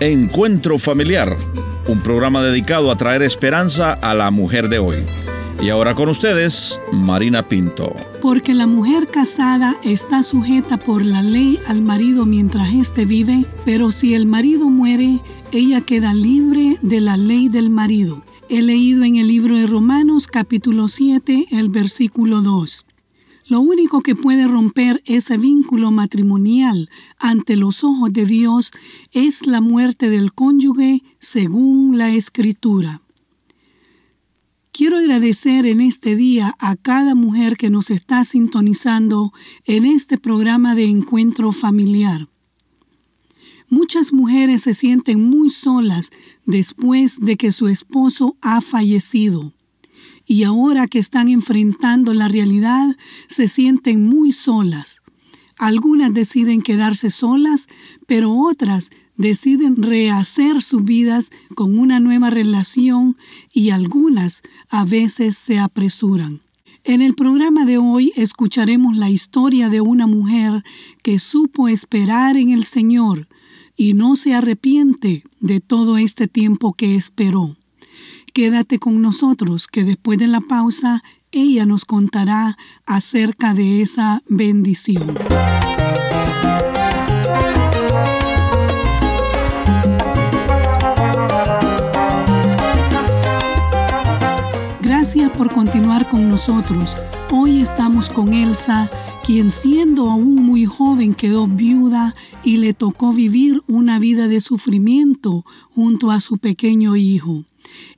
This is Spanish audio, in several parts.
Encuentro Familiar, un programa dedicado a traer esperanza a la mujer de hoy. Y ahora con ustedes, Marina Pinto. Porque la mujer casada está sujeta por la ley al marido mientras éste vive, pero si el marido muere, ella queda libre de la ley del marido. He leído en el libro de Romanos capítulo 7, el versículo 2. Lo único que puede romper ese vínculo matrimonial ante los ojos de Dios es la muerte del cónyuge según la escritura. Quiero agradecer en este día a cada mujer que nos está sintonizando en este programa de encuentro familiar. Muchas mujeres se sienten muy solas después de que su esposo ha fallecido y ahora que están enfrentando la realidad se sienten muy solas. Algunas deciden quedarse solas, pero otras deciden rehacer sus vidas con una nueva relación y algunas a veces se apresuran. En el programa de hoy escucharemos la historia de una mujer que supo esperar en el Señor y no se arrepiente de todo este tiempo que esperó. Quédate con nosotros que después de la pausa ella nos contará acerca de esa bendición. Gracias por continuar con nosotros. Hoy estamos con Elsa, quien siendo aún muy joven quedó viuda y le tocó vivir una vida de sufrimiento junto a su pequeño hijo.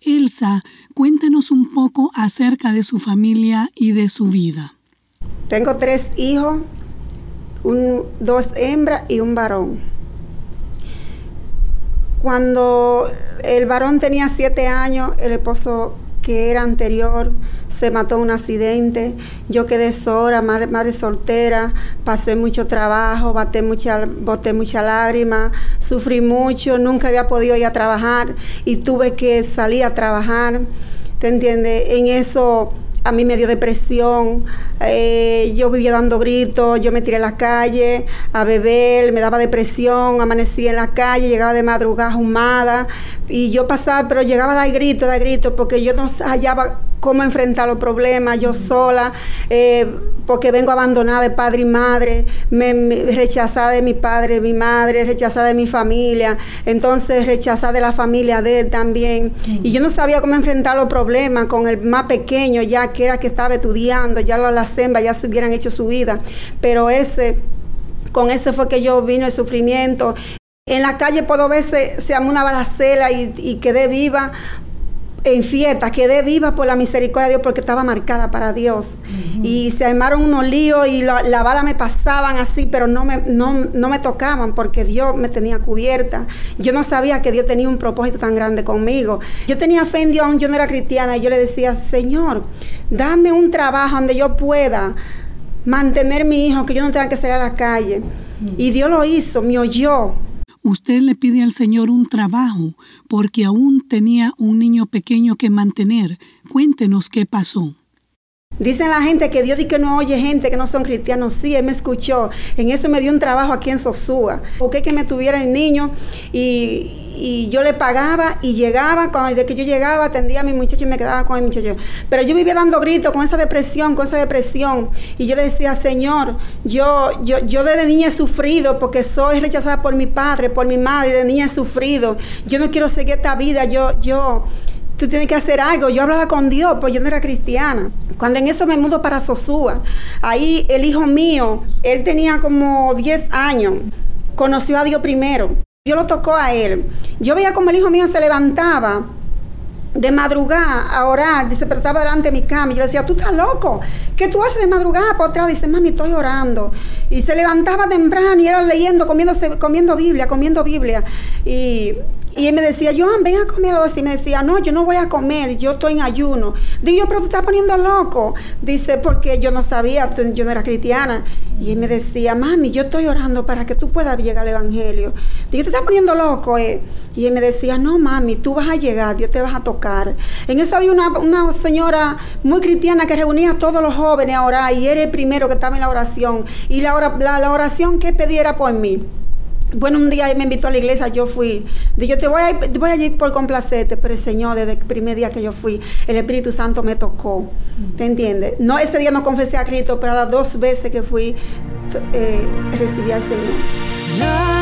Elsa, cuéntenos un poco acerca de su familia y de su vida. Tengo tres hijos, dos hembras y un varón. Cuando el varón tenía siete años, el esposo que era anterior se mató un accidente. Yo quedé sola, madre, soltera, pasé mucho trabajo, boté mucha, boté mucha lágrima, sufrí mucho, nunca había podido ir a trabajar y tuve que salir a trabajar. ¿Te entiendes? En eso a mí me dio depresión, eh, yo vivía dando gritos, yo me tiré a la calle a beber, me daba depresión, amanecía en la calle, llegaba de madrugada humada y yo pasaba, pero llegaba a dar gritos, dar gritos, porque yo no hallaba cómo enfrentar los problemas yo sola, eh, porque vengo abandonada de padre y madre, me, rechazada de mi padre, mi madre, rechazada de mi familia, entonces rechazada de la familia de él también. Y yo no sabía cómo enfrentar los problemas con el más pequeño, ya que era que estaba estudiando, ya las hembras ya se hubieran hecho su vida, pero ese, con ese fue que yo vino el sufrimiento. En la calle puedo ver se, se una balacela y, y quedé viva en fiesta, quedé viva por la misericordia de Dios porque estaba marcada para Dios. Y se armaron unos líos y la, bala me pasaban así, pero no me, no, me tocaban porque Dios me tenía cubierta. Yo no sabía que Dios tenía un propósito tan grande conmigo. Yo tenía fe en Dios, yo no era cristiana, y yo le decía, Señor, dame un trabajo donde yo pueda mantener mi hijo, que yo no tenga que salir a la calle. Y Dios lo hizo, me oyó usted le pide al Señor un trabajo porque aún tenía un niño pequeño que mantener. Cuéntenos qué pasó. Dicen la gente que Dios dice que no oye gente que no son cristianos. Sí, Él me escuchó. En eso me dio un trabajo aquí en Sosúa. Porque que me tuviera el niño y, yo le pagaba y llegaba. Cuando, desde que yo llegaba, atendía a mi muchacho y me quedaba con el muchacho. Pero yo vivía dando gritos con esa depresión, con esa depresión. Y yo le decía, Señor, yo, yo, yo desde niña he sufrido porque soy rechazada por mi padre, por mi madre. De niña he sufrido. Yo no quiero seguir esta vida. Yo, yo, tú tienes que hacer algo. Yo hablaba con Dios, pues yo no era cristiana. Cuando en eso me mudo para Sosúa, ahí el hijo mío, él tenía como 10 años, conoció a Dios primero. Dios lo tocó a él. Yo veía como el hijo mío se levantaba de madrugada a orar, dice, pero delante de mi cama. Y yo le decía, tú estás loco, ¿qué tú haces de madrugada para atrás? Dice, mami, estoy orando. Y se levantaba temprano y era leyendo, comiendo Biblia, comiendo Biblia. Y y él me decía, Joan, ven a comer algo así. Y me decía, no, yo no voy a comer, yo estoy en ayuno. Digo pero tú estás poniendo loco. Dice, porque yo no sabía, yo no era cristiana. Y él me decía, mami, yo estoy orando para que tú puedas llegar al Evangelio. Digo, te estás poniendo loco, eh. Y él me decía, no, mami, tú vas a llegar, Dios te vas a tocar. En eso había una, una señora muy cristiana que reunía a todos los jóvenes a orar y era el primero que estaba en la oración. Y la, la, la oración que pediera por mí Bueno, un día me invitó a la iglesia, yo fui. Dijo, te voy a, ir, voy a ir por complacerte, pero el Señor, desde el primer día que yo fui, el Espíritu Santo me tocó. ¿Te entiendes? No, ese día no confesé a Cristo, pero a las dos veces que fui, eh, recibí al Señor.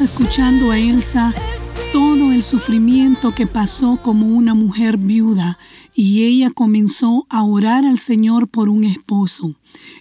Escuchando a Elsa todo el sufrimiento que pasó como una mujer viuda y ella comenzó a orar al Señor por un esposo.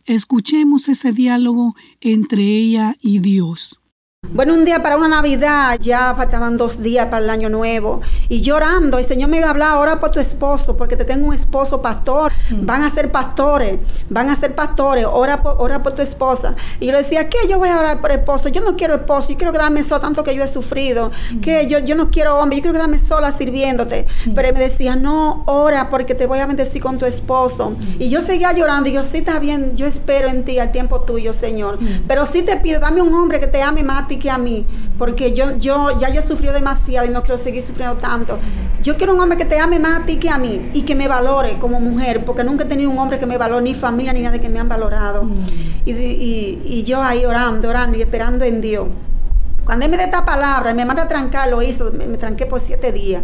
Escuchemos ese diálogo entre ella y Dios. Bueno, un día para una Navidad, ya faltaban dos días para el año nuevo, y llorando, el Señor me iba a hablar, ahora por tu esposo, porque te tengo un esposo pastor, mm. van a ser pastores, van a ser pastores, ora por, ora por tu esposa. Y yo le decía, ¿qué? Yo voy a orar por esposo, yo no quiero esposo, yo quiero quedarme sola, tanto que yo he sufrido, mm. que yo, yo no quiero hombre, yo quiero quedarme sola sirviéndote. Mm. Pero él me decía, no, ora porque te voy a bendecir con tu esposo. Y yo seguía llorando, y yo, sí, está bien, yo espero en ti al tiempo tuyo, Señor. Pero sí te pido, dame un hombre que te ame más que a mí, porque yo, yo ya yo sufrido demasiado y no quiero seguir sufriendo tanto. Yo quiero un hombre que te ame más a ti que a mí y que me valore como mujer, porque nunca he tenido un hombre que me valore, ni familia ni nadie que me han valorado. Mm. Y, y, yo ahí orando, orando y esperando en Dios. Cuando él me da esta palabra, me manda a trancar, lo hizo, me, tranqué por siete días.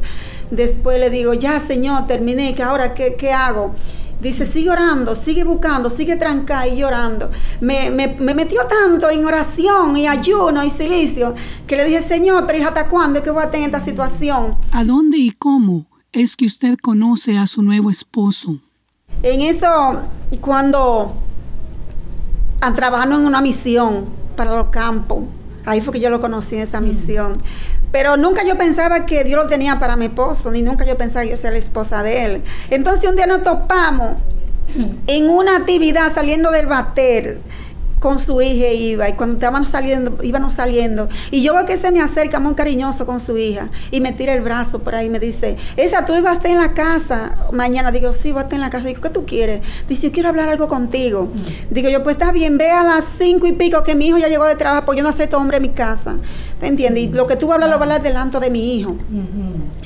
Después le digo, ya Señor, terminé, que ahora qué, qué hago? Dice, sigue orando, sigue buscando, sigue trancado y llorando. Me, metió tanto en oración y ayuno y silicio que le dije, Señor, pero ¿hasta cuándo es que voy a tener esta situación? ¿A dónde y cómo es que usted conoce a su nuevo esposo? En eso, cuando trabajando en una misión para los campos, ahí fue que yo lo conocí en esa mm. misión. Pero nunca yo pensaba que Dios lo tenía para mi esposo, ni nunca yo pensaba yo sea la esposa de él. Entonces un día nos topamos en una actividad saliendo del bater con su hija iba y cuando estaban saliendo, íbamos saliendo y yo veo que se me acerca muy cariñoso con su hija y me tira el brazo por ahí y me dice, esa tú ibas a estar en la casa mañana, digo, sí, voy a estar en la casa, digo, ¿qué tú quieres? Dice, yo quiero hablar algo contigo. Digo yo, pues está bien, ve a las cinco y pico que mi hijo ya llegó de trabajo porque yo no acepto hombre en mi casa, ¿te entiendes? Y lo que tú vas a hablar lo vas a hablar delante de mi hijo.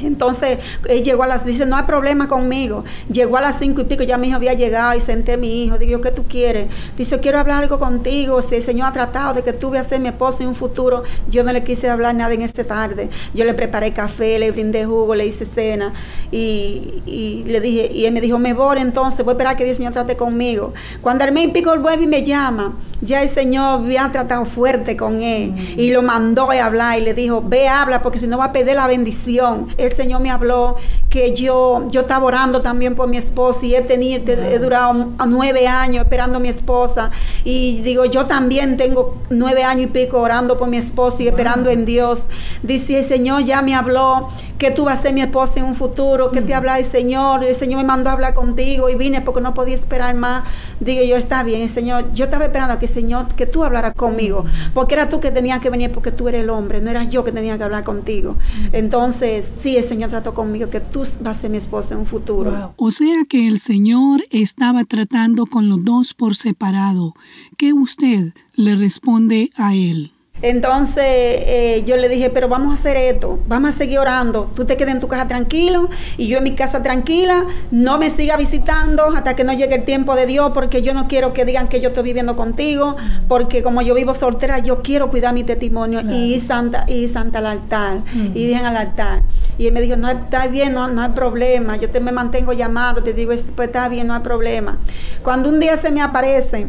Entonces, él llegó a las, dice, no hay problema conmigo. Llegó a las cinco y pico, ya mi hijo había llegado y senté a mi hijo. Digo, ¿qué tú quieres? Dice, quiero hablar algo contigo si el Señor ha tratado de que tú veas a ser mi esposo en un futuro, yo no le quise hablar nada en esta tarde. Yo le preparé café, le brindé jugo, le hice cena y, le dije, y él me dijo, me voy entonces, voy a esperar que el Señor trate conmigo. Cuando Armé pico el vuelve y me llama, ya el Señor había tratado fuerte con él y lo mandó a hablar y le dijo, ve, habla porque si no va a perder la bendición. El Señor me habló que yo, yo estaba orando también por mi esposa y él tenía, he durado nueve años esperando a mi esposa y digo, yo también tengo nueve años y pico orando por mi esposo y esperando en Dios. Dice, el Señor ya me habló que tú vas a ser mi esposa en un futuro, que te mm. habla el Señor, el Señor me mandó a hablar contigo y vine porque no podía esperar más. Digo yo, está bien, el Señor, yo estaba esperando que Señor, que tú hablaras conmigo, mm. porque era tú que tenías que venir porque tú eres el hombre, no eras yo que tenía que hablar contigo. Mm. Entonces, sí, el Señor trató conmigo que tú vas a ser mi esposa en un futuro. O sea que el Señor estaba tratando con los dos por separado. ¿Qué usted le responde a él. Entonces eh, yo le dije, pero vamos a hacer esto, vamos a seguir orando. Tú te quedes en tu casa tranquilo y yo en mi casa tranquila. No me siga visitando hasta que no llegue el tiempo de Dios, porque yo no quiero que digan que yo estoy viviendo contigo, porque como yo vivo soltera, yo quiero cuidar mi testimonio y santa y santa al altar y dije al altar. Y él me dijo, no está bien, no, no hay problema. Yo te me mantengo llamado, te digo, pues está bien, no hay problema. Cuando un día se me aparece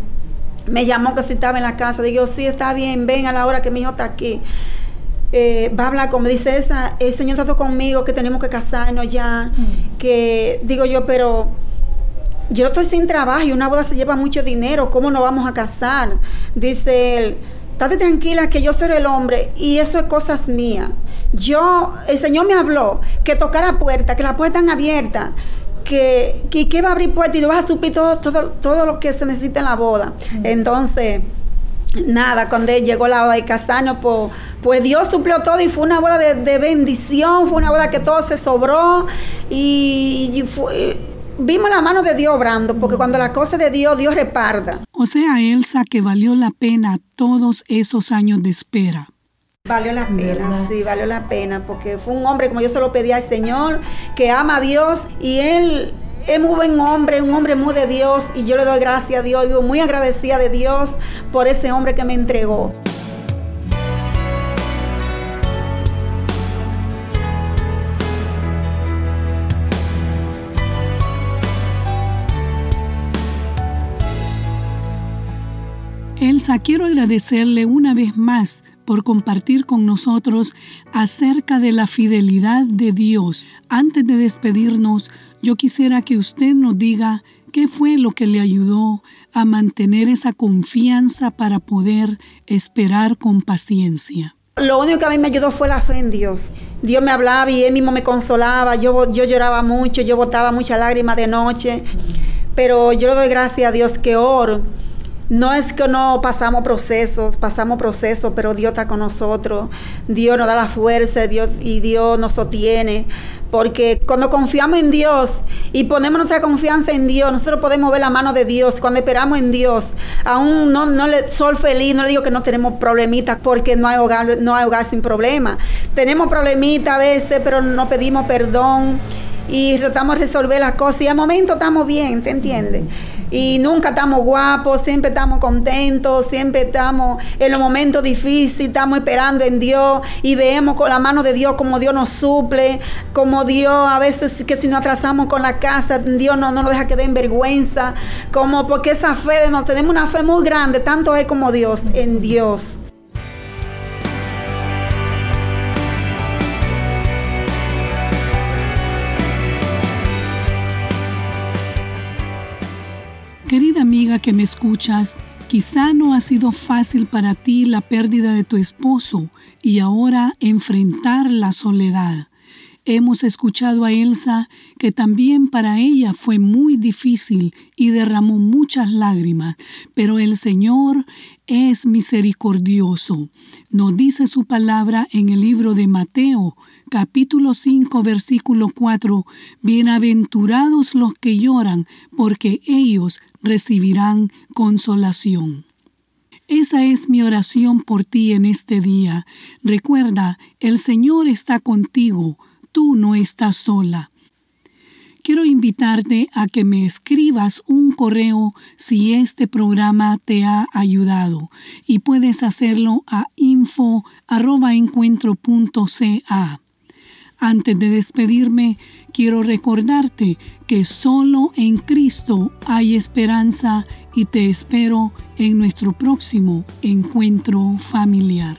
me llamó que si estaba en la casa. Digo, sí, está bien, ven a la hora que mi hijo está aquí. Eh, va a hablar como dice esa, el Señor trató conmigo que tenemos que casarnos ya, mm. que digo yo, pero yo estoy sin trabajo y una boda se lleva mucho dinero, ¿cómo nos vamos a casar? Dice él, estate tranquila que yo soy el hombre y eso es cosas mías. Yo, el Señor me habló que tocara puerta, que la puerta están abierta, que, que, va a abrir puertas y vas a suplir todo, todo, todo lo que se necesita en la boda. Entonces, nada, cuando llegó la boda de casarnos, pues, pues, Dios suplió todo y fue una boda de, bendición, fue una boda que todo se sobró y, vimos la mano de Dios obrando, porque cuando la cosa de Dios, Dios reparda. O sea, Elsa, que valió la pena todos esos años de espera. Valió la pena, sí, valió la pena, porque fue un hombre, como yo se lo pedí al Señor, que ama a Dios y él es muy buen hombre, un hombre muy de Dios y yo le doy gracias a Dios, vivo muy agradecida de Dios por ese hombre que me entregó. Elsa, quiero agradecerle una vez más por compartir con nosotros acerca de la fidelidad de Dios. Antes de despedirnos, yo quisiera que usted nos diga qué fue lo que le ayudó a mantener esa confianza para poder esperar con paciencia. Lo único que a mí me ayudó fue la fe en Dios. Dios me hablaba y Él mismo me consolaba. Yo, yo lloraba mucho, yo botaba muchas lágrimas de noche. Pero yo le doy gracias a Dios que oro no es que no pasamos procesos, pasamos procesos, pero Dios está con nosotros. Dios nos da la fuerza Dios, y Dios nos sostiene. Porque cuando confiamos en Dios y ponemos nuestra confianza en Dios, nosotros podemos ver la mano de Dios. Cuando esperamos en Dios, aún no, no le sol feliz, no le digo que no tenemos problemitas porque no hay hogar, no hay hogar sin problema. Tenemos problemitas a veces, pero no pedimos perdón y tratamos de resolver las cosas y al momento estamos bien, ¿te entiendes? Y nunca estamos guapos, siempre estamos contentos, siempre estamos en los momentos difíciles, estamos esperando en Dios y vemos con la mano de Dios como Dios nos suple, como Dios a veces que si nos atrasamos con la casa, Dios no, no nos deja que den vergüenza, como porque esa fe, nos tenemos una fe muy grande, tanto Él como Dios, en Dios. Que me escuchas, quizá no ha sido fácil para ti la pérdida de tu esposo y ahora enfrentar la soledad. Hemos escuchado a Elsa que también para ella fue muy difícil y derramó muchas lágrimas, pero el Señor es misericordioso. Nos dice su palabra en el libro de Mateo, capítulo 5, versículo 4, Bienaventurados los que lloran, porque ellos recibirán consolación. Esa es mi oración por ti en este día. Recuerda, el Señor está contigo tú no estás sola. Quiero invitarte a que me escribas un correo si este programa te ha ayudado y puedes hacerlo a info@encuentro.ca. Antes de despedirme, quiero recordarte que solo en Cristo hay esperanza y te espero en nuestro próximo encuentro familiar.